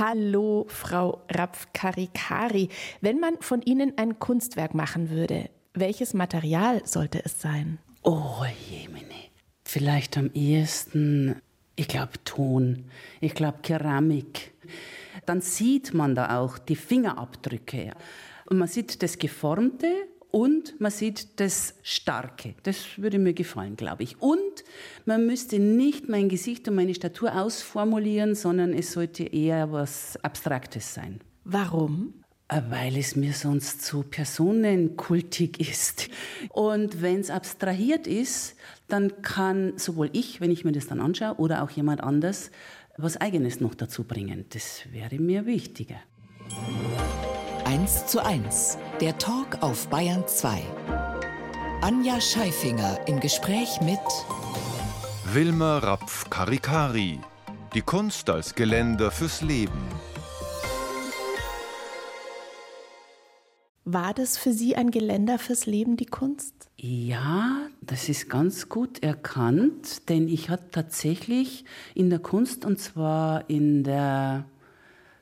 Hallo, Frau Rapf-Karikari. Wenn man von Ihnen ein Kunstwerk machen würde, welches Material sollte es sein? Oh, jemine. Vielleicht am ehesten, ich glaube, Ton. Ich glaube, Keramik. Dann sieht man da auch die Fingerabdrücke. Und man sieht das Geformte und man sieht das Starke. Das würde mir gefallen, glaube ich. Und man müsste nicht mein Gesicht und meine Statur ausformulieren, sondern es sollte eher was Abstraktes sein. Warum? Äh, weil es mir sonst zu personenkultig ist. Und wenn es abstrahiert ist, dann kann sowohl ich, wenn ich mir das dann anschaue, oder auch jemand anders was Eigenes noch dazu bringen. Das wäre mir wichtiger. 1 zu 1, der Talk auf Bayern 2. Anja Scheifinger im Gespräch mit Wilma Rapf-Karikari. Die Kunst als Geländer fürs Leben. War das für Sie ein Geländer fürs Leben, die Kunst? Ja, das ist ganz gut erkannt, denn ich hatte tatsächlich in der Kunst, und zwar in der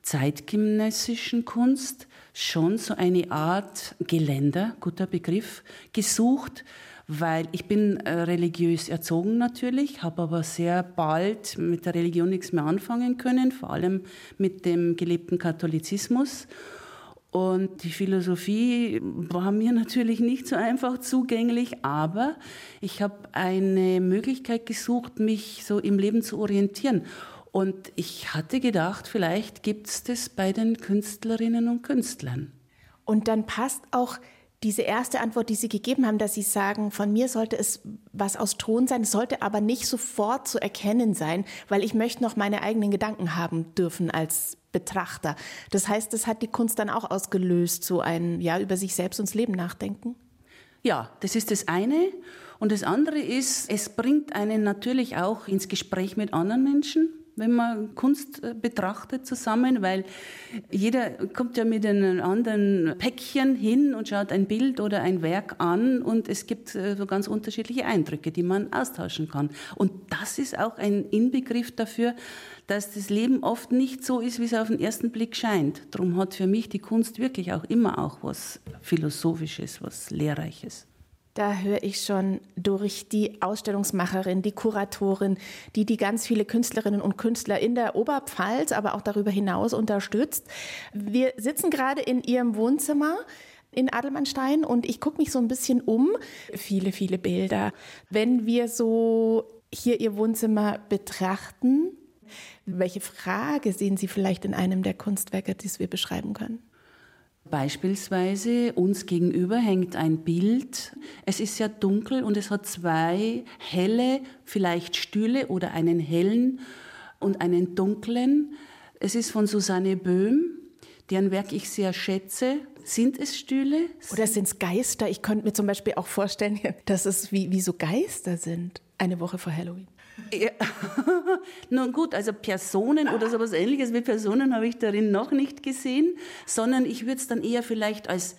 zeitgenössischen Kunst, schon so eine Art Geländer, guter Begriff, gesucht, weil ich bin äh, religiös erzogen natürlich, habe aber sehr bald mit der Religion nichts mehr anfangen können, vor allem mit dem gelebten Katholizismus. Und die Philosophie war mir natürlich nicht so einfach zugänglich, aber ich habe eine Möglichkeit gesucht, mich so im Leben zu orientieren. Und ich hatte gedacht, vielleicht gibt es das bei den Künstlerinnen und Künstlern. Und dann passt auch diese erste Antwort, die Sie gegeben haben, dass Sie sagen, von mir sollte es was aus Ton sein, es sollte aber nicht sofort zu erkennen sein, weil ich möchte noch meine eigenen Gedanken haben dürfen als Betrachter. Das heißt, das hat die Kunst dann auch ausgelöst, so ein, ja, über sich selbst und das Leben nachdenken? Ja, das ist das eine. Und das andere ist, es bringt einen natürlich auch ins Gespräch mit anderen Menschen wenn man Kunst äh, betrachtet zusammen, weil jeder kommt ja mit einem anderen Päckchen hin und schaut ein Bild oder ein Werk an und es gibt äh, so ganz unterschiedliche Eindrücke, die man austauschen kann. Und das ist auch ein Inbegriff dafür, dass das Leben oft nicht so ist, wie es auf den ersten Blick scheint. Darum hat für mich die Kunst wirklich auch immer auch was Philosophisches, was Lehrreiches. Da höre ich schon durch die Ausstellungsmacherin, die Kuratorin, die die ganz viele Künstlerinnen und Künstler in der Oberpfalz, aber auch darüber hinaus unterstützt. Wir sitzen gerade in ihrem Wohnzimmer in Adelmannstein und ich gucke mich so ein bisschen um. Viele, viele Bilder. Wenn wir so hier ihr Wohnzimmer betrachten, welche Frage sehen Sie vielleicht in einem der Kunstwerke, die wir beschreiben können? Beispielsweise uns gegenüber hängt ein Bild. Es ist sehr dunkel und es hat zwei helle, vielleicht Stühle oder einen hellen und einen dunklen. Es ist von Susanne Böhm, deren Werk ich sehr schätze. Sind es Stühle? Oder sind es Geister? Ich könnte mir zum Beispiel auch vorstellen, dass es wie, wie so Geister sind. Eine Woche vor Halloween. Ja. Nun gut, also Personen oder sowas ähnliches wie Personen habe ich darin noch nicht gesehen, sondern ich würde es dann eher vielleicht als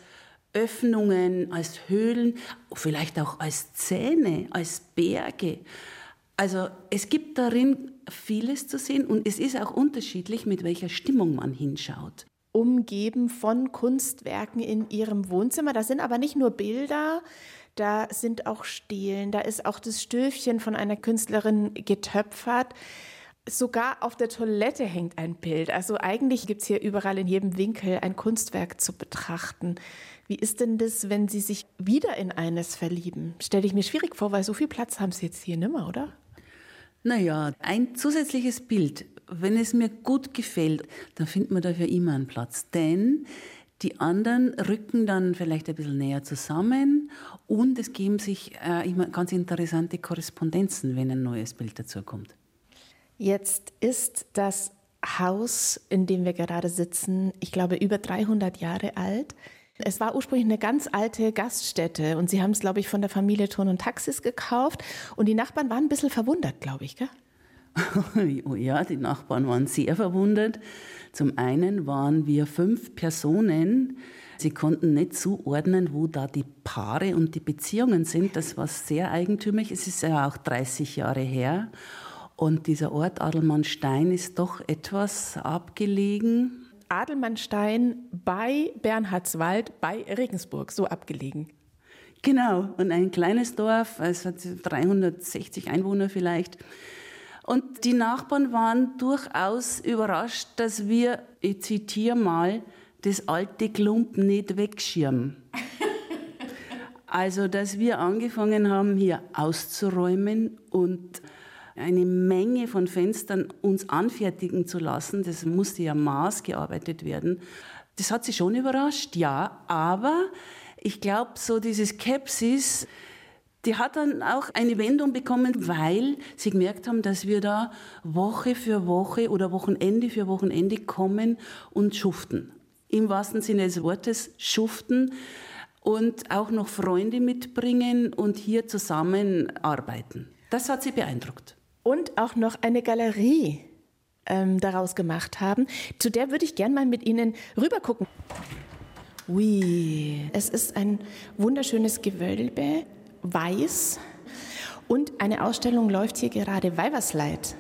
Öffnungen, als Höhlen, vielleicht auch als Zähne, als Berge. Also es gibt darin vieles zu sehen und es ist auch unterschiedlich, mit welcher Stimmung man hinschaut. Umgeben von Kunstwerken in ihrem Wohnzimmer. Das sind aber nicht nur Bilder, da sind auch Stelen, da ist auch das Stöfchen von einer Künstlerin getöpfert. Sogar auf der Toilette hängt ein Bild. Also eigentlich gibt es hier überall in jedem Winkel ein Kunstwerk zu betrachten. Wie ist denn das, wenn Sie sich wieder in eines verlieben? Stelle ich mir schwierig vor, weil so viel Platz haben Sie jetzt hier nimmer, oder? Naja, ein zusätzliches Bild. Wenn es mir gut gefällt, dann findet man dafür immer einen Platz. Denn die anderen rücken dann vielleicht ein bisschen näher zusammen und es geben sich äh, immer ganz interessante Korrespondenzen, wenn ein neues Bild dazu kommt. Jetzt ist das Haus, in dem wir gerade sitzen, ich glaube über 300 Jahre alt. Es war ursprünglich eine ganz alte Gaststätte und Sie haben es, glaube ich, von der Familie Ton und Taxis gekauft und die Nachbarn waren ein bisschen verwundert, glaube ich, gell? oh ja, die Nachbarn waren sehr verwundert. Zum einen waren wir fünf Personen. Sie konnten nicht zuordnen, wo da die Paare und die Beziehungen sind. Das war sehr eigentümlich. Es ist ja auch 30 Jahre her. Und dieser Ort Adelmannstein ist doch etwas abgelegen. Adelmannstein bei Bernhardswald bei Regensburg, so abgelegen. Genau, und ein kleines Dorf, es hat 360 Einwohner vielleicht. Und die Nachbarn waren durchaus überrascht, dass wir, ich zitiere mal, das alte Klump nicht wegschirmen. Also, dass wir angefangen haben, hier auszuräumen und eine Menge von Fenstern uns anfertigen zu lassen, das musste ja maßgearbeitet werden. Das hat sie schon überrascht, ja, aber ich glaube, so diese Skepsis, die hat dann auch eine Wendung bekommen, weil sie gemerkt haben, dass wir da Woche für Woche oder Wochenende für Wochenende kommen und schuften. Im wahrsten Sinne des Wortes schuften und auch noch Freunde mitbringen und hier zusammenarbeiten. Das hat sie beeindruckt. Und auch noch eine Galerie ähm, daraus gemacht haben. Zu der würde ich gerne mal mit Ihnen rübergucken. Ui, es ist ein wunderschönes Gewölbe weiß. Und eine Ausstellung läuft hier gerade, Weibersleid.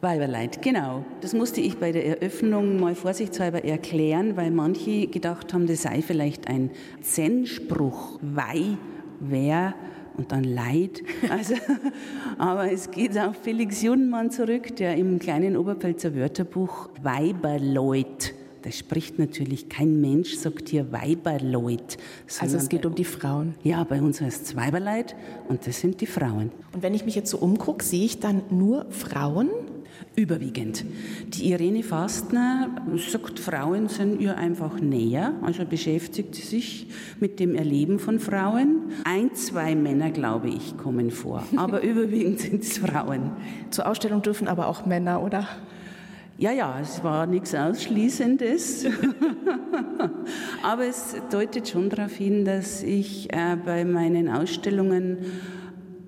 Weiberleid, genau. Das musste ich bei der Eröffnung mal vorsichtshalber erklären, weil manche gedacht haben, das sei vielleicht ein Zen-Spruch. Wei, wer und dann Leid. Also, aber es geht auf Felix Junmann zurück, der im kleinen Oberpfälzer Wörterbuch Weiberleut das spricht natürlich kein Mensch, sagt hier Weiberleut. Also es geht um die Frauen. Ja, bei uns heißt es Weiberleut und das sind die Frauen. Und wenn ich mich jetzt so umgucke, sehe ich dann nur Frauen? Überwiegend. Die Irene Fastner sagt, Frauen sind ihr einfach näher, also beschäftigt sie sich mit dem Erleben von Frauen. Ein, zwei Männer, glaube ich, kommen vor, aber überwiegend sind es Frauen. Zur Ausstellung dürfen aber auch Männer, oder? Ja, ja, es war nichts Ausschließendes. Aber es deutet schon darauf hin, dass ich äh, bei meinen Ausstellungen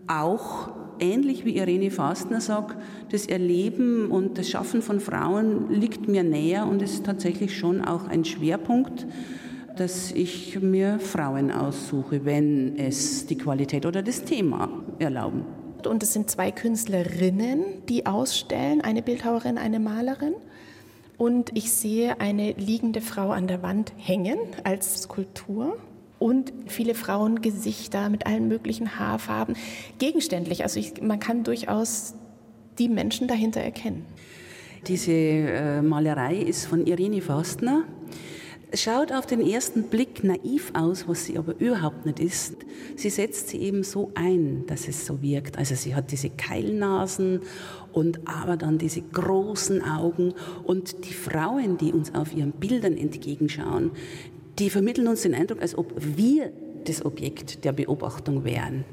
auch ähnlich wie Irene Fastner sage, das Erleben und das Schaffen von Frauen liegt mir näher und ist tatsächlich schon auch ein Schwerpunkt, dass ich mir Frauen aussuche, wenn es die Qualität oder das Thema erlauben und es sind zwei Künstlerinnen, die ausstellen, eine Bildhauerin, eine Malerin. Und ich sehe eine liegende Frau an der Wand hängen als Skulptur und viele Frauengesichter mit allen möglichen Haarfarben. Gegenständlich, also ich, man kann durchaus die Menschen dahinter erkennen. Diese äh, Malerei ist von Irene Fastner schaut auf den ersten Blick naiv aus, was sie aber überhaupt nicht ist. Sie setzt sie eben so ein, dass es so wirkt. Also sie hat diese Keilnasen und aber dann diese großen Augen und die Frauen, die uns auf ihren Bildern entgegenschauen, die vermitteln uns den Eindruck, als ob wir das Objekt der Beobachtung wären.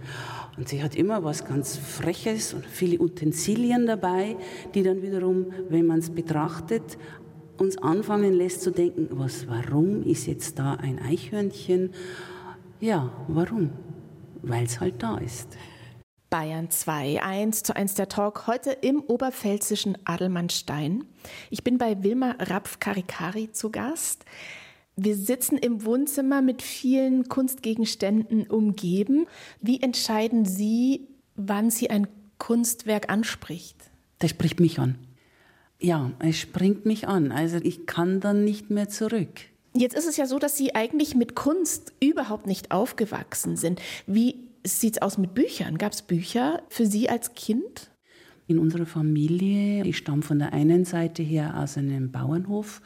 Und sie hat immer was ganz Freches und viele Utensilien dabei, die dann wiederum, wenn man es betrachtet, uns anfangen lässt zu denken, was, warum ist jetzt da ein Eichhörnchen? Ja, warum? Weil es halt da ist. Bayern 2, 1 zu 1 der Talk, heute im oberpfälzischen Adelmannstein. Ich bin bei Wilma Rapf-Karikari zu Gast. Wir sitzen im Wohnzimmer mit vielen Kunstgegenständen umgeben. Wie entscheiden Sie, wann Sie ein Kunstwerk anspricht? Das spricht mich an. Ja, es springt mich an. Also ich kann dann nicht mehr zurück. Jetzt ist es ja so, dass Sie eigentlich mit Kunst überhaupt nicht aufgewachsen sind. Wie sieht es aus mit Büchern? Gab es Bücher für Sie als Kind? In unserer Familie, ich stamme von der einen Seite her aus einem Bauernhof,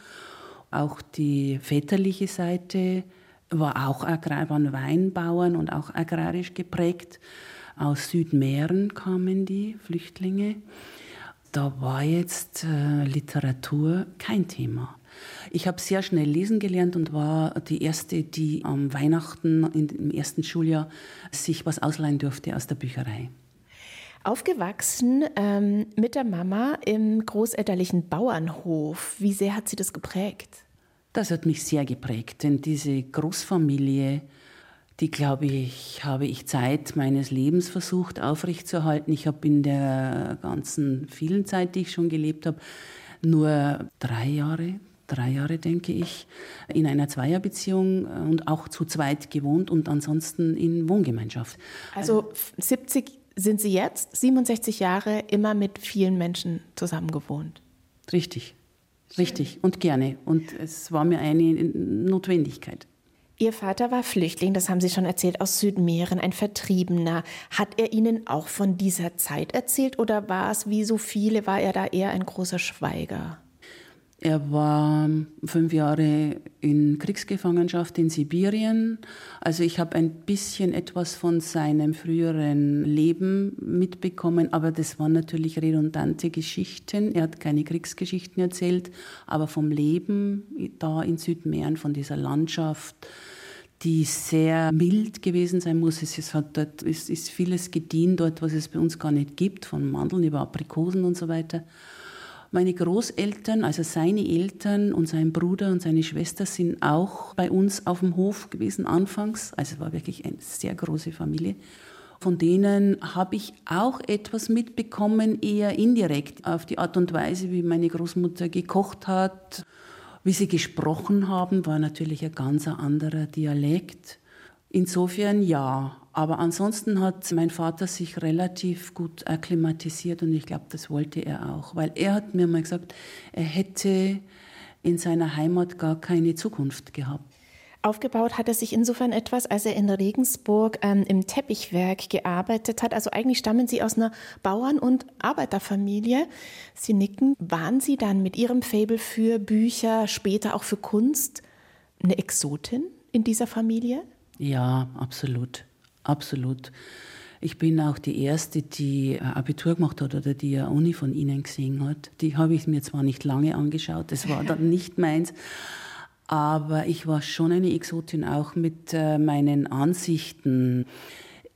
auch die väterliche Seite war auch agrar, waren Weinbauern und auch agrarisch geprägt. Aus Südmähren kamen die Flüchtlinge da war jetzt äh, Literatur kein Thema. Ich habe sehr schnell lesen gelernt und war die erste, die am Weihnachten im ersten Schuljahr sich was ausleihen durfte aus der Bücherei. Aufgewachsen ähm, mit der Mama im großelterlichen Bauernhof. Wie sehr hat sie das geprägt? Das hat mich sehr geprägt, denn diese Großfamilie die, glaube ich, habe ich Zeit meines Lebens versucht aufrechtzuerhalten. Ich habe in der ganzen vielen Zeit, die ich schon gelebt habe, nur drei Jahre, drei Jahre denke ich, in einer Zweierbeziehung und auch zu zweit gewohnt und ansonsten in Wohngemeinschaft. Also 70 sind Sie jetzt, 67 Jahre, immer mit vielen Menschen zusammengewohnt. Richtig, richtig und gerne. Und es war mir eine Notwendigkeit. Ihr Vater war Flüchtling, das haben Sie schon erzählt, aus Südmähren, ein Vertriebener. Hat er Ihnen auch von dieser Zeit erzählt oder war es wie so viele, war er da eher ein großer Schweiger? Er war fünf Jahre in Kriegsgefangenschaft in Sibirien. Also ich habe ein bisschen etwas von seinem früheren Leben mitbekommen, aber das waren natürlich redundante Geschichten. Er hat keine Kriegsgeschichten erzählt, aber vom Leben da in Südmähren, von dieser Landschaft, die sehr mild gewesen sein muss. Es, hat dort, es ist vieles gedient dort, was es bei uns gar nicht gibt, von Mandeln über Aprikosen und so weiter. Meine Großeltern, also seine Eltern und sein Bruder und seine Schwester sind auch bei uns auf dem Hof gewesen anfangs. Also es war wirklich eine sehr große Familie. Von denen habe ich auch etwas mitbekommen, eher indirekt, auf die Art und Weise, wie meine Großmutter gekocht hat, wie sie gesprochen haben, war natürlich ein ganz anderer Dialekt. Insofern ja, aber ansonsten hat mein Vater sich relativ gut akklimatisiert und ich glaube, das wollte er auch, weil er hat mir mal gesagt, er hätte in seiner Heimat gar keine Zukunft gehabt. Aufgebaut hat er sich insofern etwas, als er in Regensburg ähm, im Teppichwerk gearbeitet hat. Also eigentlich stammen Sie aus einer Bauern- und Arbeiterfamilie. Sie nicken. Waren Sie dann mit Ihrem Fabel für Bücher, später auch für Kunst, eine Exotin in dieser Familie? Ja, absolut absolut. Ich bin auch die Erste, die Abitur gemacht hat oder die eine Uni von Ihnen gesehen hat. Die habe ich mir zwar nicht lange angeschaut, das war dann nicht meins, aber ich war schon eine Exotin auch mit äh, meinen Ansichten.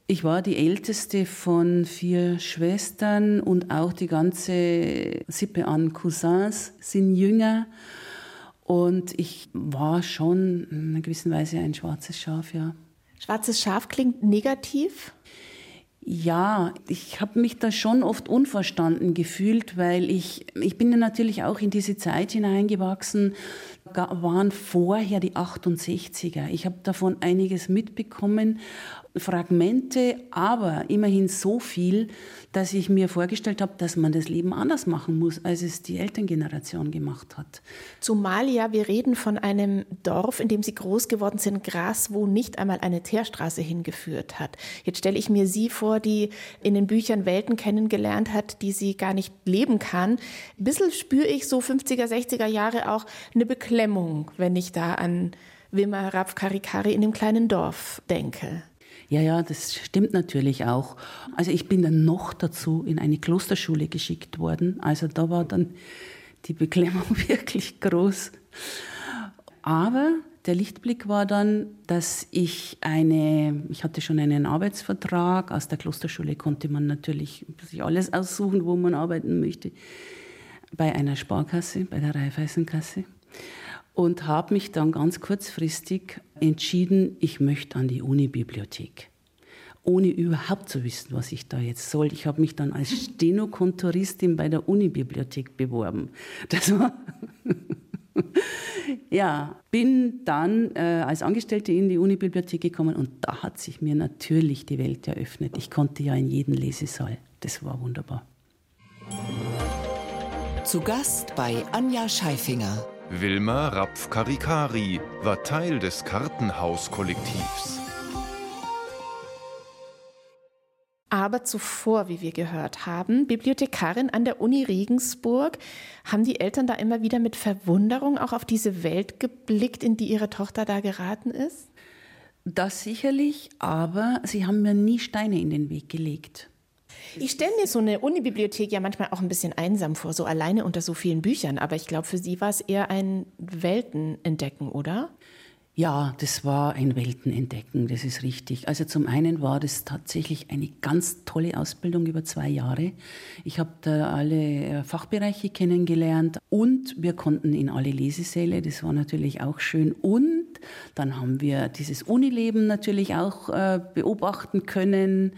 Ich war die älteste von vier Schwestern und auch die ganze Sippe an Cousins sind jünger. Und ich war schon in einer gewissen Weise ein schwarzes Schaf, ja. Schwarzes Schaf klingt negativ. Ja, ich habe mich da schon oft unverstanden gefühlt, weil ich, ich bin ja natürlich auch in diese Zeit hineingewachsen, waren vorher die 68er. Ich habe davon einiges mitbekommen Fragmente, aber immerhin so viel, dass ich mir vorgestellt habe, dass man das Leben anders machen muss, als es die Elterngeneration gemacht hat. Zumal ja, wir reden von einem Dorf, in dem Sie groß geworden sind, Gras, wo nicht einmal eine Teerstraße hingeführt hat. Jetzt stelle ich mir Sie vor, die in den Büchern Welten kennengelernt hat, die sie gar nicht leben kann. Ein bisschen spüre ich so 50er, 60er Jahre auch eine Beklemmung, wenn ich da an Wilma Rapf Karikari in dem kleinen Dorf denke. Ja, ja, das stimmt natürlich auch. Also ich bin dann noch dazu in eine Klosterschule geschickt worden. Also da war dann die Beklemmung wirklich groß. Aber der Lichtblick war dann, dass ich eine, ich hatte schon einen Arbeitsvertrag. Aus der Klosterschule konnte man natürlich sich alles aussuchen, wo man arbeiten möchte. Bei einer Sparkasse, bei der Raiffeisenkasse. Und habe mich dann ganz kurzfristig entschieden, ich möchte an die Unibibliothek. Ohne überhaupt zu wissen, was ich da jetzt soll. Ich habe mich dann als Stenokontoristin bei der Unibibliothek beworben. Das war. ja, bin dann äh, als Angestellte in die Unibibliothek gekommen und da hat sich mir natürlich die Welt eröffnet. Ich konnte ja in jeden Lesesaal. Das war wunderbar. Zu Gast bei Anja Scheifinger. Wilma Rapf-Karikari war Teil des Kartenhaus-Kollektivs. Aber zuvor, wie wir gehört haben, Bibliothekarin an der Uni Regensburg, haben die Eltern da immer wieder mit Verwunderung auch auf diese Welt geblickt, in die ihre Tochter da geraten ist? Das sicherlich, aber sie haben mir nie Steine in den Weg gelegt. Ich stelle mir so eine Unibibliothek ja manchmal auch ein bisschen einsam vor, so alleine unter so vielen Büchern. Aber ich glaube, für Sie war es eher ein Weltenentdecken, oder? Ja, das war ein Weltenentdecken, das ist richtig. Also zum einen war das tatsächlich eine ganz tolle Ausbildung über zwei Jahre. Ich habe da alle äh, Fachbereiche kennengelernt und wir konnten in alle Lesesäle, das war natürlich auch schön. Und dann haben wir dieses Unileben natürlich auch äh, beobachten können.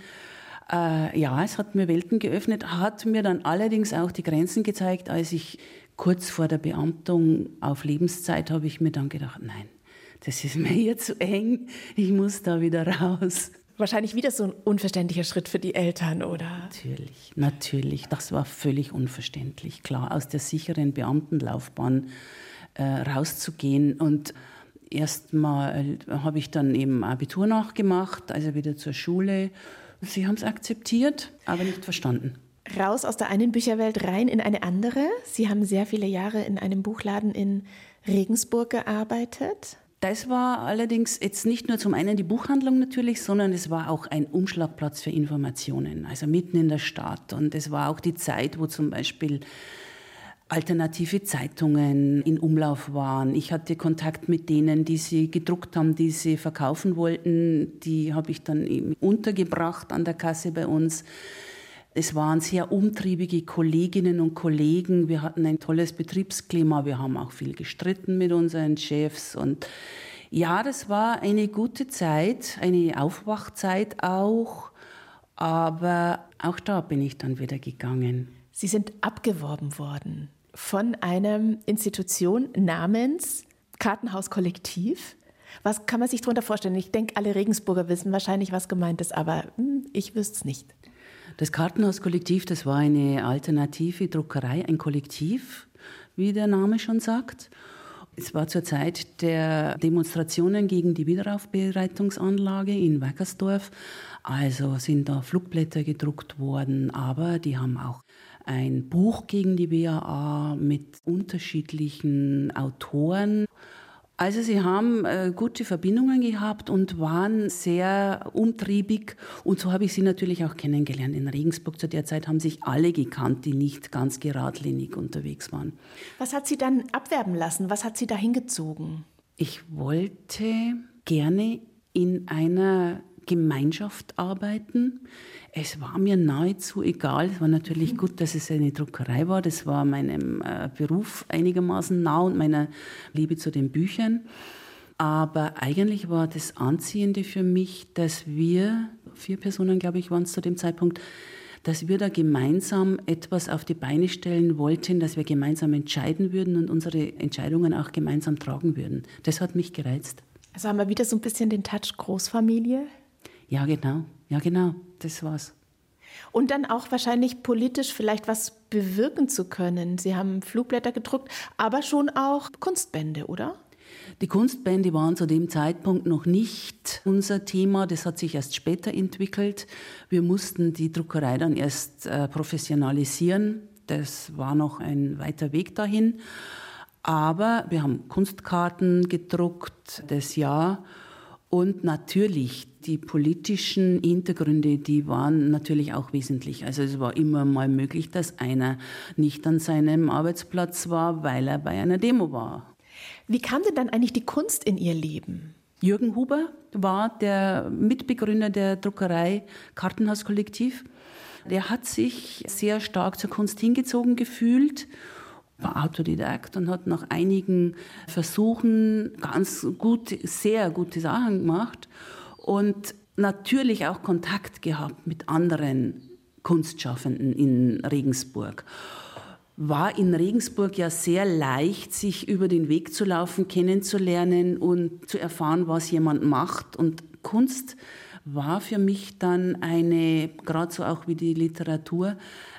Äh, ja, es hat mir Welten geöffnet, hat mir dann allerdings auch die Grenzen gezeigt, als ich kurz vor der Beamtung auf Lebenszeit habe ich mir dann gedacht, nein, das ist mir hier zu eng, ich muss da wieder raus. Wahrscheinlich wieder so ein unverständlicher Schritt für die Eltern, oder? Natürlich, natürlich. Das war völlig unverständlich. Klar, aus der sicheren Beamtenlaufbahn äh, rauszugehen. Und erstmal habe ich dann eben Abitur nachgemacht, also wieder zur Schule. Sie haben es akzeptiert, aber nicht verstanden. Raus aus der einen Bücherwelt rein in eine andere. Sie haben sehr viele Jahre in einem Buchladen in Regensburg gearbeitet. Das war allerdings jetzt nicht nur zum einen die Buchhandlung natürlich, sondern es war auch ein Umschlagplatz für Informationen, also mitten in der Stadt. Und es war auch die Zeit, wo zum Beispiel alternative Zeitungen in Umlauf waren. Ich hatte Kontakt mit denen, die sie gedruckt haben, die sie verkaufen wollten. Die habe ich dann eben untergebracht an der Kasse bei uns. Es waren sehr umtriebige Kolleginnen und Kollegen. Wir hatten ein tolles Betriebsklima. Wir haben auch viel gestritten mit unseren Chefs. Und ja, das war eine gute Zeit, eine Aufwachzeit auch. Aber auch da bin ich dann wieder gegangen. Sie sind abgeworben worden von einer Institution namens Kartenhauskollektiv. Was kann man sich darunter vorstellen? Ich denke, alle Regensburger wissen wahrscheinlich, was gemeint ist, aber hm, ich wüsste es nicht. Das Kartenhauskollektiv, das war eine alternative Druckerei, ein Kollektiv, wie der Name schon sagt. Es war zur Zeit der Demonstrationen gegen die Wiederaufbereitungsanlage in Wackersdorf. Also sind da Flugblätter gedruckt worden, aber die haben auch ein Buch gegen die BAA mit unterschiedlichen Autoren also sie haben äh, gute Verbindungen gehabt und waren sehr umtriebig und so habe ich sie natürlich auch kennengelernt. In Regensburg zu der Zeit haben sich alle gekannt, die nicht ganz geradlinig unterwegs waren. Was hat sie dann abwerben lassen? Was hat sie da hingezogen? Ich wollte gerne in einer Gemeinschaft arbeiten. Es war mir nahezu egal. Es war natürlich gut, dass es eine Druckerei war. Das war meinem äh, Beruf einigermaßen nah und meiner Liebe zu den Büchern. Aber eigentlich war das Anziehende für mich, dass wir, vier Personen glaube ich waren es zu dem Zeitpunkt, dass wir da gemeinsam etwas auf die Beine stellen wollten, dass wir gemeinsam entscheiden würden und unsere Entscheidungen auch gemeinsam tragen würden. Das hat mich gereizt. Also haben wir wieder so ein bisschen den Touch Großfamilie? Ja, genau. Ja, genau. Das war's. Und dann auch wahrscheinlich politisch vielleicht was bewirken zu können. Sie haben Flugblätter gedruckt, aber schon auch Kunstbände, oder? Die Kunstbände waren zu dem Zeitpunkt noch nicht unser Thema. Das hat sich erst später entwickelt. Wir mussten die Druckerei dann erst äh, professionalisieren. Das war noch ein weiter Weg dahin. Aber wir haben Kunstkarten gedruckt, das Jahr. Und natürlich die politischen Hintergründe, die waren natürlich auch wesentlich. Also es war immer mal möglich, dass einer nicht an seinem Arbeitsplatz war, weil er bei einer Demo war. Wie kam denn dann eigentlich die Kunst in Ihr Leben? Jürgen Huber war der Mitbegründer der Druckerei Kartenhaus Kollektiv. Der hat sich sehr stark zur Kunst hingezogen gefühlt war Autodidakt und hat nach einigen Versuchen ganz gut, sehr gute Sachen gemacht und natürlich auch Kontakt gehabt mit anderen Kunstschaffenden in Regensburg. War in Regensburg ja sehr leicht, sich über den Weg zu laufen, kennenzulernen und zu erfahren, was jemand macht. Und Kunst war für mich dann eine, gerade so auch wie die Literatur,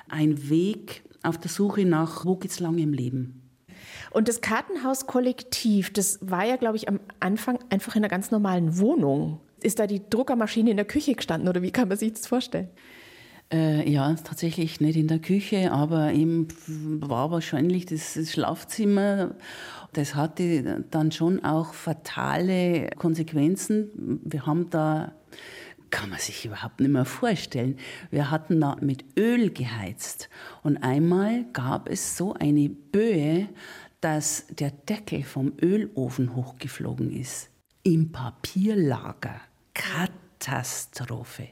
ein Weg, auf der Suche nach, wo geht's lang im Leben. Und das Kartenhaus-Kollektiv, das war ja, glaube ich, am Anfang einfach in einer ganz normalen Wohnung. Ist da die Druckermaschine in der Küche gestanden oder wie kann man sich das vorstellen? Äh, ja, tatsächlich nicht in der Küche, aber eben war wahrscheinlich das, das Schlafzimmer. Das hatte dann schon auch fatale Konsequenzen. Wir haben da kann man sich überhaupt nicht mehr vorstellen. Wir hatten da mit Öl geheizt und einmal gab es so eine Böe, dass der Deckel vom Ölofen hochgeflogen ist. Im Papierlager. Katastrophe.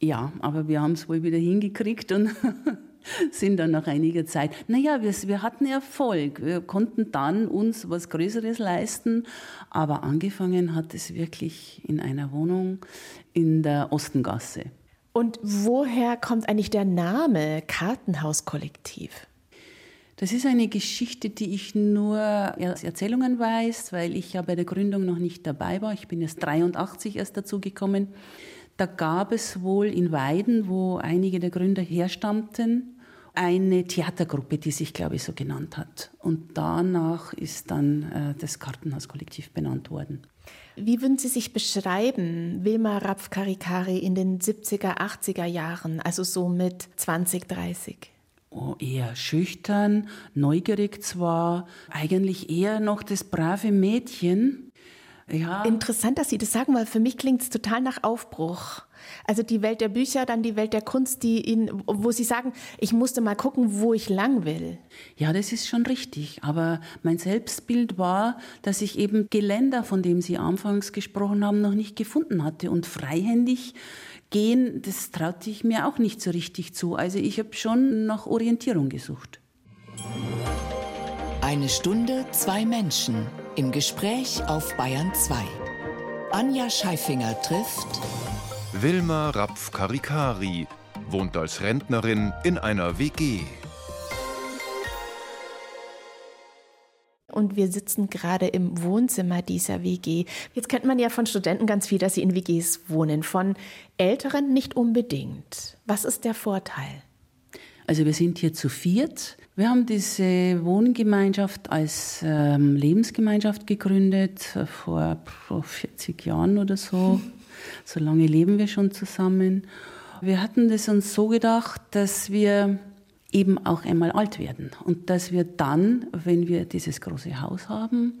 Ja, aber wir haben es wohl wieder hingekriegt und sind dann nach einiger Zeit, naja, wir, wir hatten Erfolg. Wir konnten dann uns was Größeres leisten, aber angefangen hat es wirklich in einer Wohnung in der Ostengasse. Und woher kommt eigentlich der Name Kartenhauskollektiv? Das ist eine Geschichte, die ich nur aus Erzählungen weiß, weil ich ja bei der Gründung noch nicht dabei war. Ich bin erst 83 erst dazu gekommen. Da gab es wohl in Weiden, wo einige der Gründer herstammten, eine Theatergruppe, die sich, glaube ich, so genannt hat. Und danach ist dann äh, das Kartenhauskollektiv benannt worden. Wie würden Sie sich beschreiben, Wilma Rapf-Karikari in den 70er, 80er Jahren, also so mit 20, 30? Oh, eher schüchtern, neugierig zwar, eigentlich eher noch das brave Mädchen. Ja. Interessant, dass Sie das sagen, weil für mich klingt es total nach Aufbruch. Also die Welt der Bücher, dann die Welt der Kunst, die Ihnen, wo Sie sagen, ich musste mal gucken, wo ich lang will. Ja, das ist schon richtig. Aber mein Selbstbild war, dass ich eben Geländer, von dem Sie anfangs gesprochen haben, noch nicht gefunden hatte und freihändig gehen, das traute ich mir auch nicht so richtig zu. Also ich habe schon nach Orientierung gesucht. Eine Stunde, zwei Menschen im Gespräch auf Bayern 2. Anja Scheifinger trifft Wilma Rapf-Karikari, wohnt als Rentnerin in einer WG. Und wir sitzen gerade im Wohnzimmer dieser WG. Jetzt kennt man ja von Studenten ganz viel, dass sie in WGs wohnen, von Älteren nicht unbedingt. Was ist der Vorteil? Also wir sind hier zu viert. Wir haben diese Wohngemeinschaft als ähm, Lebensgemeinschaft gegründet äh, vor, vor 40 Jahren oder so. So lange leben wir schon zusammen. Wir hatten das uns so gedacht, dass wir eben auch einmal alt werden und dass wir dann, wenn wir dieses große Haus haben,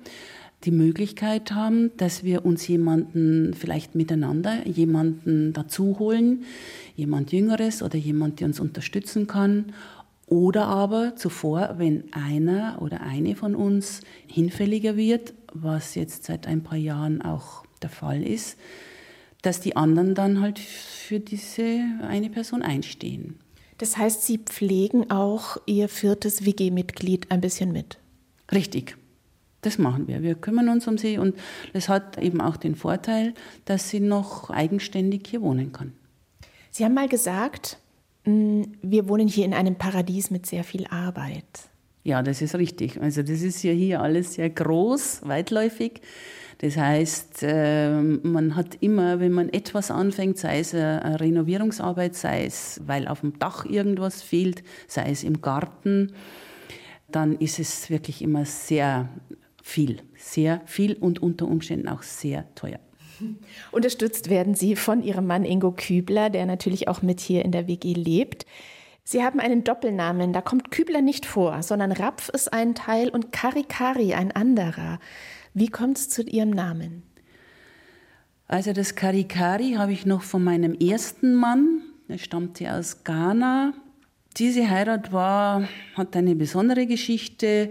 die Möglichkeit haben, dass wir uns jemanden vielleicht miteinander, jemanden dazu holen, jemand Jüngeres oder jemand, der uns unterstützen kann. Oder aber zuvor, wenn einer oder eine von uns hinfälliger wird, was jetzt seit ein paar Jahren auch der Fall ist, dass die anderen dann halt für diese eine Person einstehen. Das heißt, Sie pflegen auch Ihr viertes WG-Mitglied ein bisschen mit. Richtig. Das machen wir. Wir kümmern uns um sie und es hat eben auch den Vorteil, dass sie noch eigenständig hier wohnen kann. Sie haben mal gesagt, mm, wir wohnen hier in einem Paradies mit sehr viel Arbeit. Ja, das ist richtig. Also das ist ja hier alles sehr groß, weitläufig. Das heißt, ähm, man hat immer, wenn man etwas anfängt, sei es eine Renovierungsarbeit, sei es, weil auf dem Dach irgendwas fehlt, sei es im Garten, dann ist es wirklich immer sehr viel, sehr viel und unter Umständen auch sehr teuer. Unterstützt werden Sie von Ihrem Mann Ingo Kübler, der natürlich auch mit hier in der WG lebt. Sie haben einen Doppelnamen, da kommt Kübler nicht vor, sondern Rapf ist ein Teil und Karikari ein anderer. Wie kommt es zu Ihrem Namen? Also das Karikari habe ich noch von meinem ersten Mann, der stammte aus Ghana. Diese Heirat war, hat eine besondere Geschichte,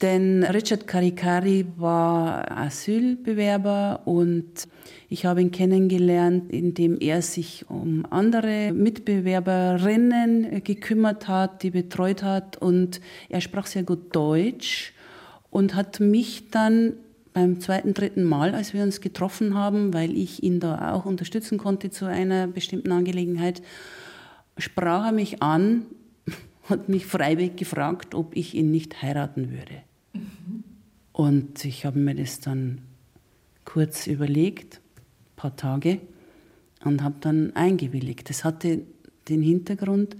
denn Richard Karikari war Asylbewerber und ich habe ihn kennengelernt, indem er sich um andere Mitbewerberinnen gekümmert hat, die betreut hat und er sprach sehr gut Deutsch und hat mich dann beim zweiten, dritten Mal, als wir uns getroffen haben, weil ich ihn da auch unterstützen konnte zu einer bestimmten Angelegenheit, sprach er mich an, hat mich freiwillig gefragt, ob ich ihn nicht heiraten würde. Mhm. Und ich habe mir das dann kurz überlegt, ein paar Tage, und habe dann eingewilligt. Das hatte den Hintergrund,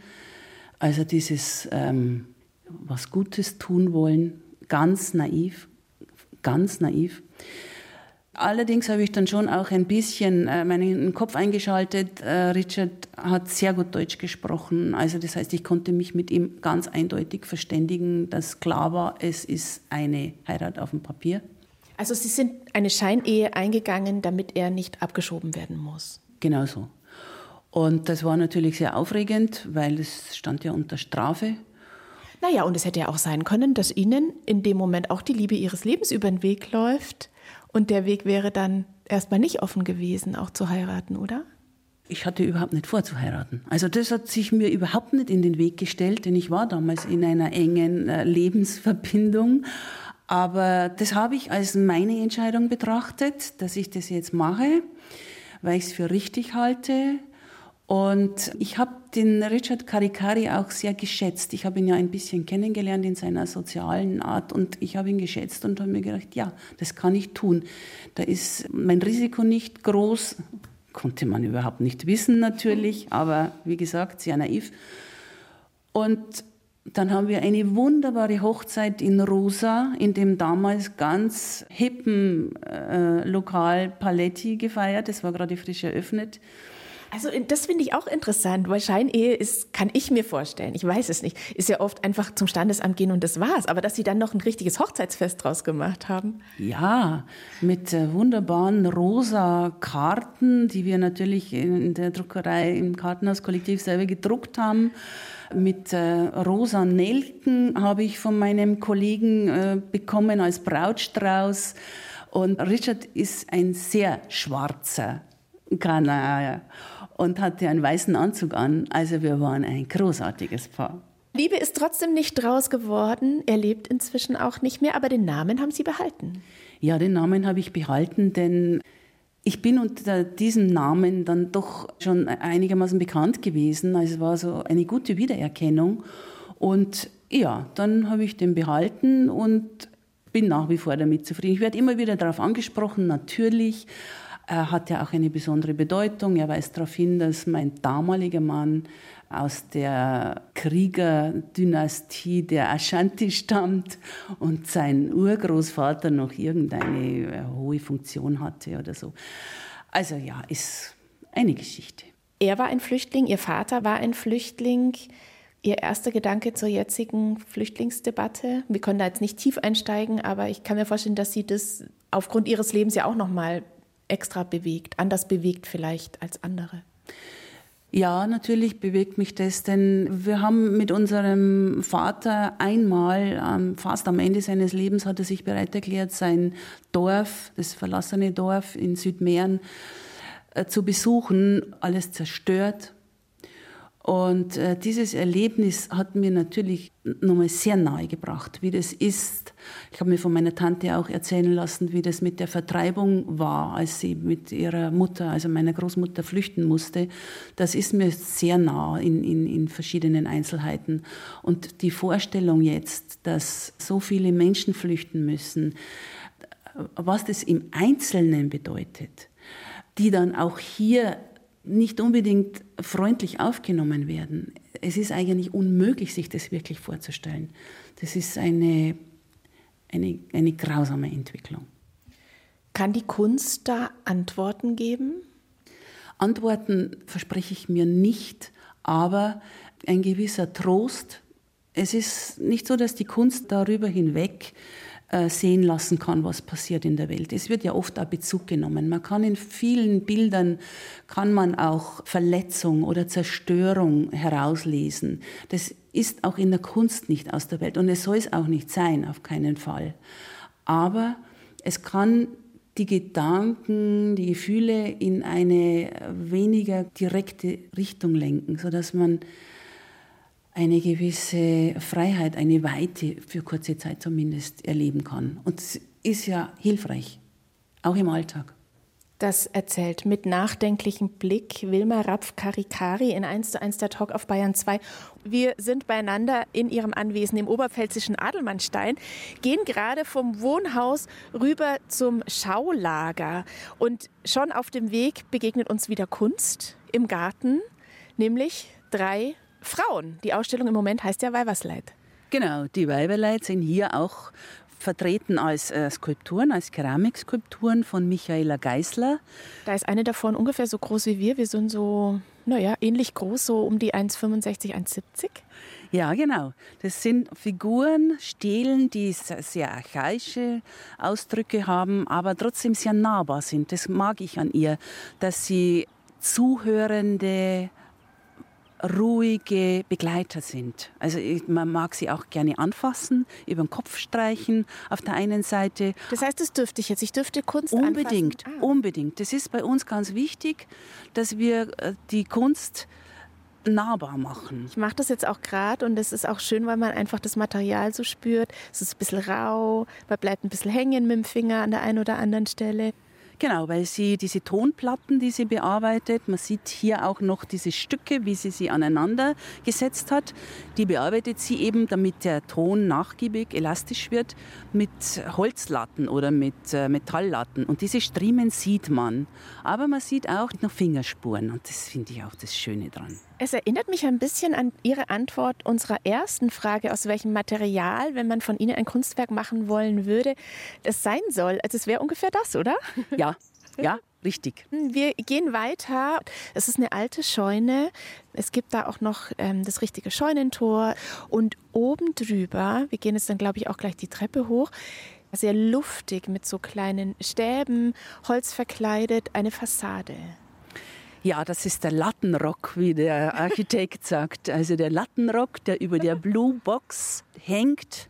also dieses ähm, was Gutes tun wollen, ganz naiv, ganz naiv. Allerdings habe ich dann schon auch ein bisschen äh, meinen Kopf eingeschaltet. Äh, Richard hat sehr gut Deutsch gesprochen. Also das heißt, ich konnte mich mit ihm ganz eindeutig verständigen, dass klar war, es ist eine Heirat auf dem Papier. Also Sie sind eine Scheinehe eingegangen, damit er nicht abgeschoben werden muss. Genau so. Und das war natürlich sehr aufregend, weil es stand ja unter Strafe. Naja, und es hätte ja auch sein können, dass Ihnen in dem Moment auch die Liebe Ihres Lebens über den Weg läuft und der Weg wäre dann erstmal nicht offen gewesen, auch zu heiraten, oder? Ich hatte überhaupt nicht vor zu heiraten. Also das hat sich mir überhaupt nicht in den Weg gestellt, denn ich war damals in einer engen äh, Lebensverbindung. Aber das habe ich als meine Entscheidung betrachtet, dass ich das jetzt mache, weil ich es für richtig halte Und ich habe den Richard Karikari auch sehr geschätzt. Ich habe ihn ja ein bisschen kennengelernt in seiner sozialen Art und ich habe ihn geschätzt und habe mir gedacht, ja, das kann ich tun. Da ist mein Risiko nicht groß, konnte man überhaupt nicht wissen natürlich, aber wie gesagt, sehr naiv. Und dann haben wir eine wunderbare Hochzeit in Rosa, in dem damals ganz hippen äh, Lokal Paletti gefeiert. Das war gerade frisch eröffnet. Also das finde ich auch interessant, weil Scheinehe ist, kann ich mir vorstellen, ich weiß es nicht, ist ja oft einfach zum Standesamt gehen und das war's. Aber dass Sie dann noch ein richtiges Hochzeitsfest draus gemacht haben. Ja, mit äh, wunderbaren rosa Karten, die wir natürlich in der Druckerei im Kartenhauskollektiv selber gedruckt haben. Mit äh, rosa Nelken habe ich von meinem Kollegen äh, bekommen als Brautstrauß. Und Richard ist ein sehr schwarzer Kanadier und hatte einen weißen Anzug an. Also wir waren ein großartiges Paar. Liebe ist trotzdem nicht draus geworden. Er lebt inzwischen auch nicht mehr, aber den Namen haben Sie behalten. Ja, den Namen habe ich behalten, denn ich bin unter diesem Namen dann doch schon einigermaßen bekannt gewesen. Also es war so eine gute Wiedererkennung. Und ja, dann habe ich den behalten und bin nach wie vor damit zufrieden. Ich werde immer wieder darauf angesprochen, natürlich. Hat ja auch eine besondere Bedeutung. Er weist darauf hin, dass mein damaliger Mann aus der Kriegerdynastie der Ashanti stammt und sein Urgroßvater noch irgendeine äh, hohe Funktion hatte oder so. Also ja, ist eine Geschichte. Er war ein Flüchtling, Ihr Vater war ein Flüchtling. Ihr erster Gedanke zur jetzigen Flüchtlingsdebatte? Wir können da jetzt nicht tief einsteigen, aber ich kann mir vorstellen, dass Sie das aufgrund Ihres Lebens ja auch noch mal extra bewegt, anders bewegt vielleicht als andere? Ja, natürlich bewegt mich das, denn wir haben mit unserem Vater einmal, fast am Ende seines Lebens, hat er sich bereit erklärt, sein Dorf, das verlassene Dorf in Südmähren, äh, zu besuchen, alles zerstört, und äh, dieses Erlebnis hat mir natürlich nochmal sehr nahe gebracht, wie das ist. Ich habe mir von meiner Tante auch erzählen lassen, wie das mit der Vertreibung war, als sie mit ihrer Mutter, also meiner Großmutter, flüchten musste. Das ist mir sehr nah in, in, in verschiedenen Einzelheiten. Und die Vorstellung jetzt, dass so viele Menschen flüchten müssen, was das im Einzelnen bedeutet, die dann auch hier nicht unbedingt freundlich aufgenommen werden. Es ist eigentlich unmöglich, sich das wirklich vorzustellen. Das ist eine, eine, eine grausame Entwicklung. Kann die Kunst da Antworten geben? Antworten verspreche ich mir nicht, aber ein gewisser Trost. Es ist nicht so, dass die Kunst darüber hinweg sehen lassen kann, was passiert in der Welt. Es wird ja oft auch Bezug genommen. Man kann in vielen Bildern kann man auch Verletzung oder Zerstörung herauslesen. Das ist auch in der Kunst nicht aus der Welt und es soll es auch nicht sein, auf keinen Fall. Aber es kann die Gedanken, die Gefühle in eine weniger direkte Richtung lenken, sodass man eine gewisse Freiheit, eine Weite für kurze Zeit zumindest erleben kann. Und es ist ja hilfreich, auch im Alltag. Das erzählt mit nachdenklichem Blick Wilma Rapf-Karikari in 1 zu 1 der Talk auf Bayern 2. Wir sind beieinander in ihrem Anwesen im oberpfälzischen Adelmannstein, gehen gerade vom Wohnhaus rüber zum Schaulager. Und schon auf dem Weg begegnet uns wieder Kunst im Garten, nämlich drei Frauen. Die Ausstellung im Moment heißt ja Weibersleit. Genau, die Weiberleit sind hier auch vertreten als äh, Skulpturen, als Keramikskulpturen von Michaela Geisler. Da ist eine davon ungefähr so groß wie wir. Wir sind so, naja, ähnlich groß, so um die 1,65, 1,70. Ja, genau. Das sind Figuren, Stelen, die sehr archaische Ausdrücke haben, aber trotzdem sehr nahbar sind. Das mag ich an ihr, dass sie zuhörende ruhige Begleiter sind. Also man mag sie auch gerne anfassen, über den Kopf streichen auf der einen Seite. Das heißt, das dürfte ich jetzt. Ich dürfte Kunst Unbedingt, ah. unbedingt. Das ist bei uns ganz wichtig, dass wir äh, die Kunst nahbar machen. Ich mache das jetzt auch gerade und es ist auch schön, weil man einfach das Material so spürt. Es ist ein bisschen rau, man bleibt ein bisschen hängen mit dem Finger an der einen oder anderen Stelle. Genau, weil sie diese Tonplatten, die sie bearbeitet, man sieht hier auch noch diese Stücke, wie sie sie aneinander gesetzt hat. Die bearbeitet sie eben, damit der Ton nachgiebig, elastisch wird, mit Holzlatten oder mit äh, Metalllatten. Und diese Striemen sieht man. Aber man sieht auch noch Fingerspuren. Und das finde ich auch das Schöne dran. Es erinnert mich ein bisschen an Ihre Antwort unserer ersten Frage, aus welchem Material, wenn man von Ihnen ein Kunstwerk machen wollen würde, das sein soll. Also es wäre ungefähr das, oder? Ja, ja, richtig. Wir gehen weiter. Es ist eine alte Scheune. Es gibt da auch noch ähm, das richtige Scheunentor. Und oben drüber, wir gehen jetzt dann, glaube ich, auch gleich die Treppe hoch, sehr luftig mit so kleinen Stäben, Holz verkleidet, eine Fassade. Ja, das ist der Lattenrock, wie der Architekt sagt. Also der Lattenrock, der über der Blue Box hängt.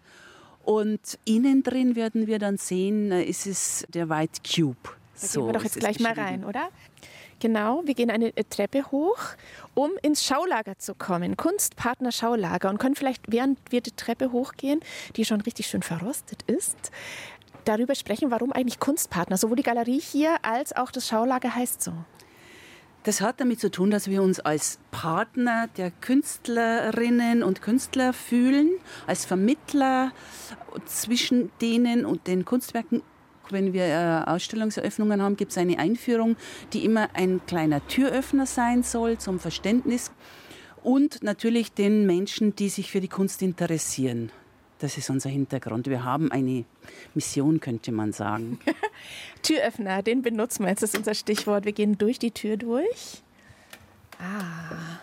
Und innen drin werden wir dann sehen, äh, ist es der White Cube. Da so gehen wir doch jetzt gleich mal rein, oder? Genau, wir gehen eine Treppe hoch, um ins Schaulager zu kommen. Kunstpartner Schaulager und können vielleicht, während wir die Treppe hochgehen, die schon richtig schön verrostet ist, darüber sprechen, warum eigentlich Kunstpartner, sowohl die Galerie hier als auch das Schaulager heißt so. Das hat damit zu tun, dass wir uns als Partner der Künstlerinnen und Künstler fühlen, als Vermittler zwischen denen und den Kunstwerken. Wenn wir äh, Ausstellungseröffnungen haben, gibt es eine Einführung, die immer ein kleiner Türöffner sein soll zum Verständnis und natürlich den Menschen, die sich für die Kunst interessieren. Das ist unser Hintergrund. Wir haben eine Mission, könnte man sagen. Türöffner, den benutzen wir jetzt. Das ist unser Stichwort. Wir gehen durch die Tür durch. Ah.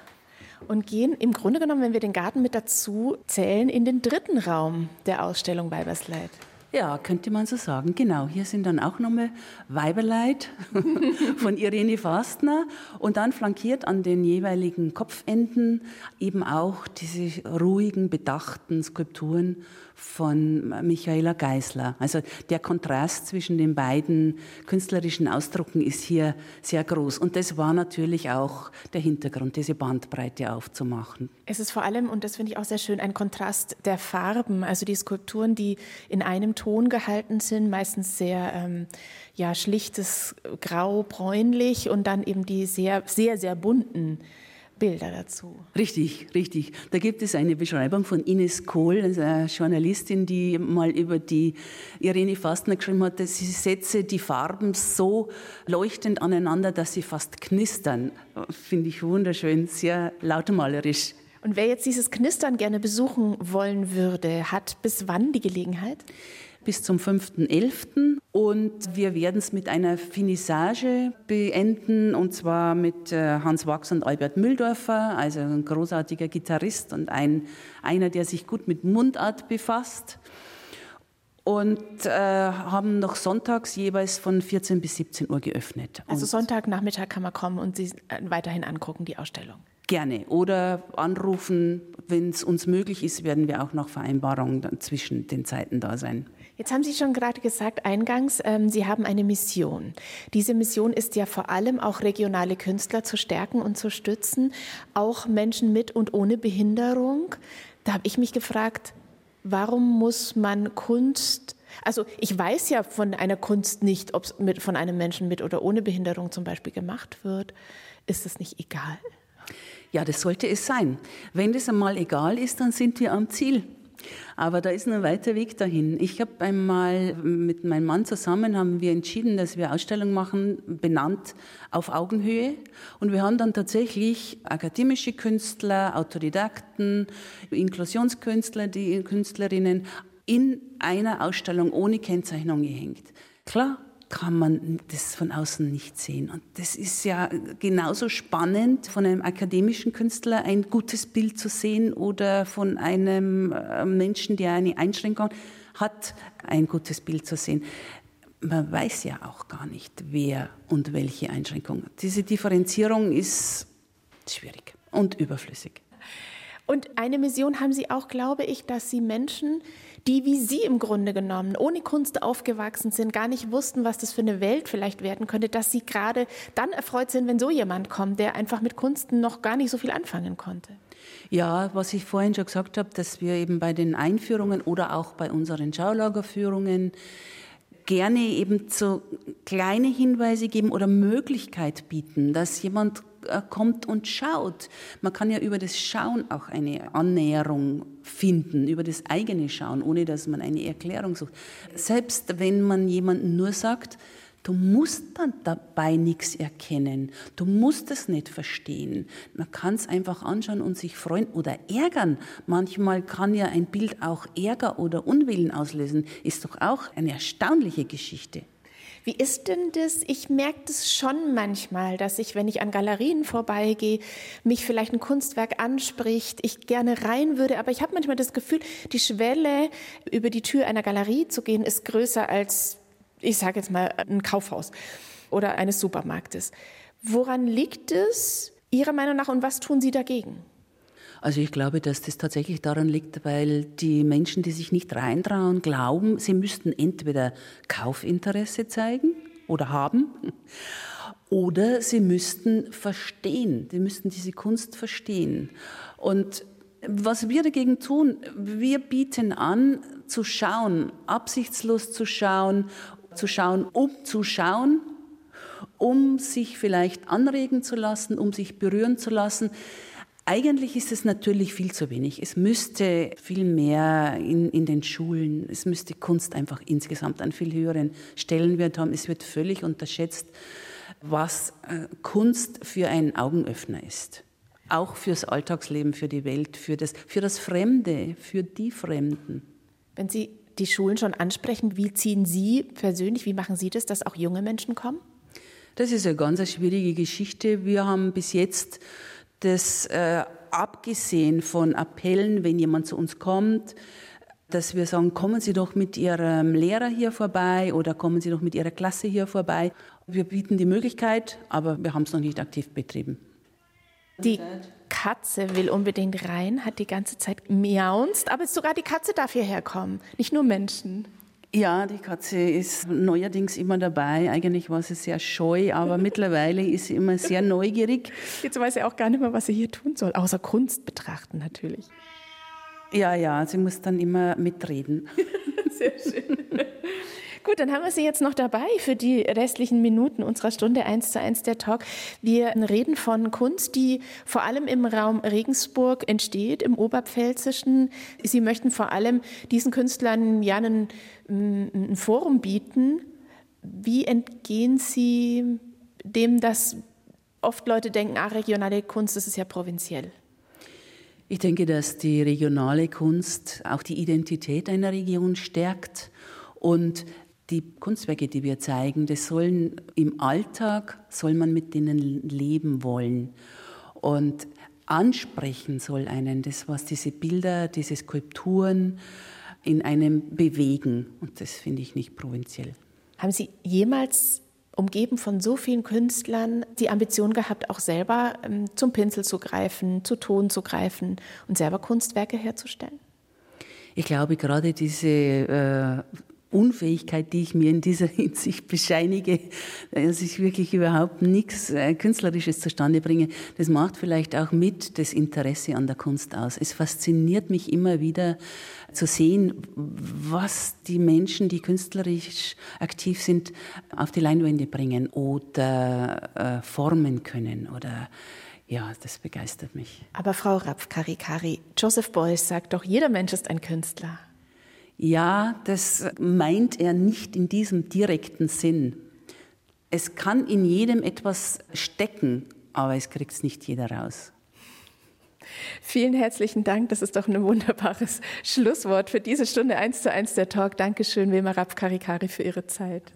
Und gehen im Grunde genommen, wenn wir den Garten mit dazu zählen, in den dritten Raum der Ausstellung Weibersleid. Ja, könnte man so sagen. Genau, hier sind dann auch nochmal Weiberleid von Irene Fastner und dann flankiert an den jeweiligen Kopfenden eben auch diese ruhigen, bedachten Skulpturen von Michaela Geisler. Also der Kontrast zwischen den beiden künstlerischen Ausdrucken ist hier sehr groß. Und das war natürlich auch der Hintergrund, diese Bandbreite aufzumachen. Es ist vor allem, und das finde ich auch sehr schön, ein Kontrast der Farben. Also die Skulpturen, die in einem Ton gehalten sind, meistens sehr ähm, ja, schlichtes Grau-bräunlich und dann eben die sehr, sehr, sehr bunten Bilder dazu. Richtig, richtig. Da gibt es eine Beschreibung von Ines Kohl, einer Journalistin, die mal über die Irene Fastner geschrieben hat, dass sie setze die Farben so leuchtend aneinander, dass sie fast knistern. Finde ich wunderschön, sehr lautmalerisch. Und wer jetzt dieses Knistern gerne besuchen wollen würde, hat bis wann die Gelegenheit? Bis zum 5.11. Und wir werden es mit einer Finissage beenden, und zwar mit äh, Hans Wachs und Albert Mülldorfer, also ein großartiger Gitarrist und ein, einer, der sich gut mit Mundart befasst. Und äh, haben noch sonntags jeweils von 14 bis 17 Uhr geöffnet. Also und Sonntagnachmittag kann man kommen und sie äh, weiterhin angucken, die Ausstellung. Gerne. Oder anrufen, wenn es uns möglich ist, werden wir auch noch Vereinbarungen zwischen den Zeiten da sein. Jetzt haben Sie schon gerade gesagt, eingangs, ähm, Sie haben eine Mission. Diese Mission ist ja vor allem auch regionale Künstler zu stärken und zu stützen, auch Menschen mit und ohne Behinderung. Da habe ich mich gefragt, warum muss man Kunst, also ich weiß ja von einer Kunst nicht, ob es von einem Menschen mit oder ohne Behinderung zum Beispiel gemacht wird. Ist es nicht egal? Ja, das sollte es sein. Wenn das einmal egal ist, dann sind wir am Ziel. Aber da ist ein weiter Weg dahin. Ich habe einmal mit meinem Mann zusammen haben wir entschieden, dass wir Ausstellung machen, benannt auf Augenhöhe. Und wir haben dann tatsächlich akademische Künstler, Autodidakten, Inklusionskünstler, die Künstlerinnen in einer Ausstellung ohne Kennzeichnung gehängt. Klar, kann man das von außen nicht sehen. Und das ist ja genauso spannend, von einem akademischen Künstler ein gutes Bild zu sehen oder von einem äh, Menschen, der eine Einschränkung hat, ein gutes Bild zu sehen. Man weiß ja auch gar nicht, wer und welche Einschränkung. Diese Differenzierung ist schwierig und überflüssig. Und eine Mission haben Sie auch, glaube ich, dass Sie Menschen, die wie Sie im Grunde genommen ohne Kunst aufgewachsen sind, gar nicht wussten, was das für eine Welt vielleicht werden könnte, dass Sie gerade dann erfreut sind, wenn so jemand kommt, der einfach mit Kunst noch gar nicht so viel anfangen konnte. Ja, was ich vorhin schon gesagt habe, dass wir eben bei den Einführungen oder auch bei unseren Schaulagerführungen gerne eben so kleine Hinweise geben oder Möglichkeit bieten, dass jemand äh, kommt und schaut. Man kann ja über das Schauen auch eine Annäherung finden, über das eigene Schauen, ohne dass man eine Erklärung sucht. Selbst wenn man jemanden nur sagt, Du musst dann dabei nichts erkennen. Du musst es nicht verstehen. Man kann es einfach anschauen und sich freuen oder ärgern. Manchmal kann ja ein Bild auch Ärger oder Unwillen auslösen. Ist doch auch eine erstaunliche Geschichte. Wie ist denn das? Ich merke das schon manchmal, dass ich, wenn ich an Galerien vorbeigehe, mich vielleicht ein Kunstwerk anspricht, ich gerne rein würde, aber ich habe manchmal das Gefühl, die Schwelle, über die Tür einer Galerie zu gehen, ist größer als ich sage jetzt mal, ein Kaufhaus oder eines Supermarktes. Woran liegt es Ihrer Meinung nach und was tun Sie dagegen? Also ich glaube, dass das tatsächlich daran liegt, weil die Menschen, die sich nicht reintrauen, glauben, sie müssten entweder Kaufinteresse zeigen oder haben oder sie müssten verstehen, sie müssten diese Kunst verstehen. Und was wir dagegen tun, wir bieten an, zu schauen, absichtslos zu schauen zu schauen, um zu schauen, um sich vielleicht anregen zu lassen, um sich berühren zu lassen. Eigentlich ist es natürlich viel zu wenig. Es müsste viel mehr in, in den Schulen, es müsste Kunst einfach insgesamt einen viel höheren Stellenwert haben. Es wird völlig unterschätzt, was äh, Kunst für einen Augenöffner ist. Auch fürs Alltagsleben, für die Welt, für das, für das Fremde, für die Fremden. Wenn Sie die Schulen schon ansprechen. Wie ziehen Sie persönlich, wie machen Sie das, dass auch junge Menschen kommen? Das ist eine ganz schwierige Geschichte. Wir haben bis jetzt das äh, abgesehen von Appellen, wenn jemand zu uns kommt, dass wir sagen, kommen Sie doch mit Ihrem Lehrer hier vorbei oder kommen Sie doch mit Ihrer Klasse hier vorbei. Wir bieten die Möglichkeit, aber wir haben es noch nicht aktiv betrieben. Die Katze will unbedingt rein, hat die ganze Zeit miaunzt, aber sogar die Katze darf hierher kommen, nicht nur Menschen. Ja, die Katze ist neuerdings immer dabei. Eigentlich war sie sehr scheu, aber mittlerweile ist sie immer sehr neugierig. Jetzt weiß sie auch gar nicht mehr, was sie hier tun soll, außer Kunst betrachten natürlich. Ja, ja, sie muss dann immer mitreden. sehr schön. Gut, dann haben wir Sie jetzt noch dabei für die restlichen Minuten unserer Stunde 1 zu 1 der Talk. Wir reden von Kunst, die vor allem im Raum Regensburg entsteht, im Oberpfälzischen. Sie möchten vor allem diesen Künstlern ja einen, ein Forum bieten. Wie entgehen Sie dem, dass oft Leute denken, ah, regionale Kunst, das ist ja provinziell? Ich denke, dass die regionale Kunst auch die Identität einer Region stärkt und die Kunstwerke, die wir zeigen, das sollen im Alltag, soll man mit denen leben wollen. Und ansprechen soll einen das, was diese Bilder, diese Skulpturen in einem bewegen. Und das finde ich nicht provinziell. Haben Sie jemals umgeben von so vielen Künstlern die Ambition gehabt, auch selber ähm, zum Pinsel zu greifen, zu Ton zu greifen und selber Kunstwerke herzustellen? Ich glaube, gerade diese äh, Unfähigkeit, die ich mir in dieser Hinsicht bescheinige, dass ich wirklich überhaupt nichts äh, Künstlerisches zustande bringe, das macht vielleicht auch mit das Interesse an der Kunst aus. Es fasziniert mich immer wieder zu sehen, was die Menschen, die künstlerisch aktiv sind, auf die Leinwände bringen oder äh, formen können oder ja, das begeistert mich. Aber Frau Rapf-Karikari, Joseph Beuys sagt doch, jeder Mensch ist ein Künstler. Ja, das meint er nicht in diesem direkten Sinn. Es kann in jedem etwas stecken, aber es kriegt es nicht jeder raus. Vielen herzlichen Dank. Das ist doch ein wunderbares Schlusswort für diese Stunde 1 zu 1 der Talk. Dankeschön, Wilma Rapp-Karikari, für Ihre Zeit.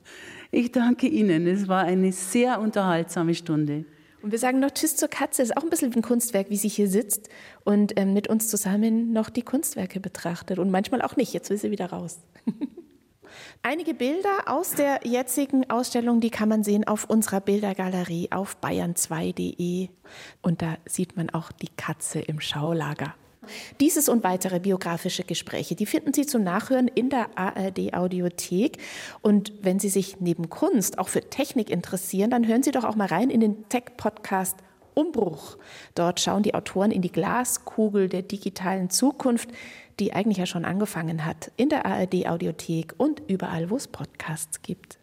Ich danke Ihnen. Es war eine sehr unterhaltsame Stunde. Und wir sagen noch Tschüss zur Katze. Ist auch ein bisschen ein Kunstwerk, wie sie hier sitzt und ähm, mit uns zusammen noch die Kunstwerke betrachtet und manchmal auch nicht. Jetzt will sie wieder raus. Einige Bilder aus der jetzigen Ausstellung, die kann man sehen auf unserer Bildergalerie auf bayern2.de. Und da sieht man auch die Katze im Schaulager. Dieses und weitere biografische Gespräche, die finden Sie zum Nachhören in der ARD Audiothek. Und wenn Sie sich neben Kunst auch für Technik interessieren, dann hören Sie doch auch mal rein in den Tech-Podcast Umbruch. Dort schauen die Autoren in die Glaskugel der digitalen Zukunft, die eigentlich ja schon angefangen hat, in der ARD Audiothek und überall, wo es Podcasts gibt.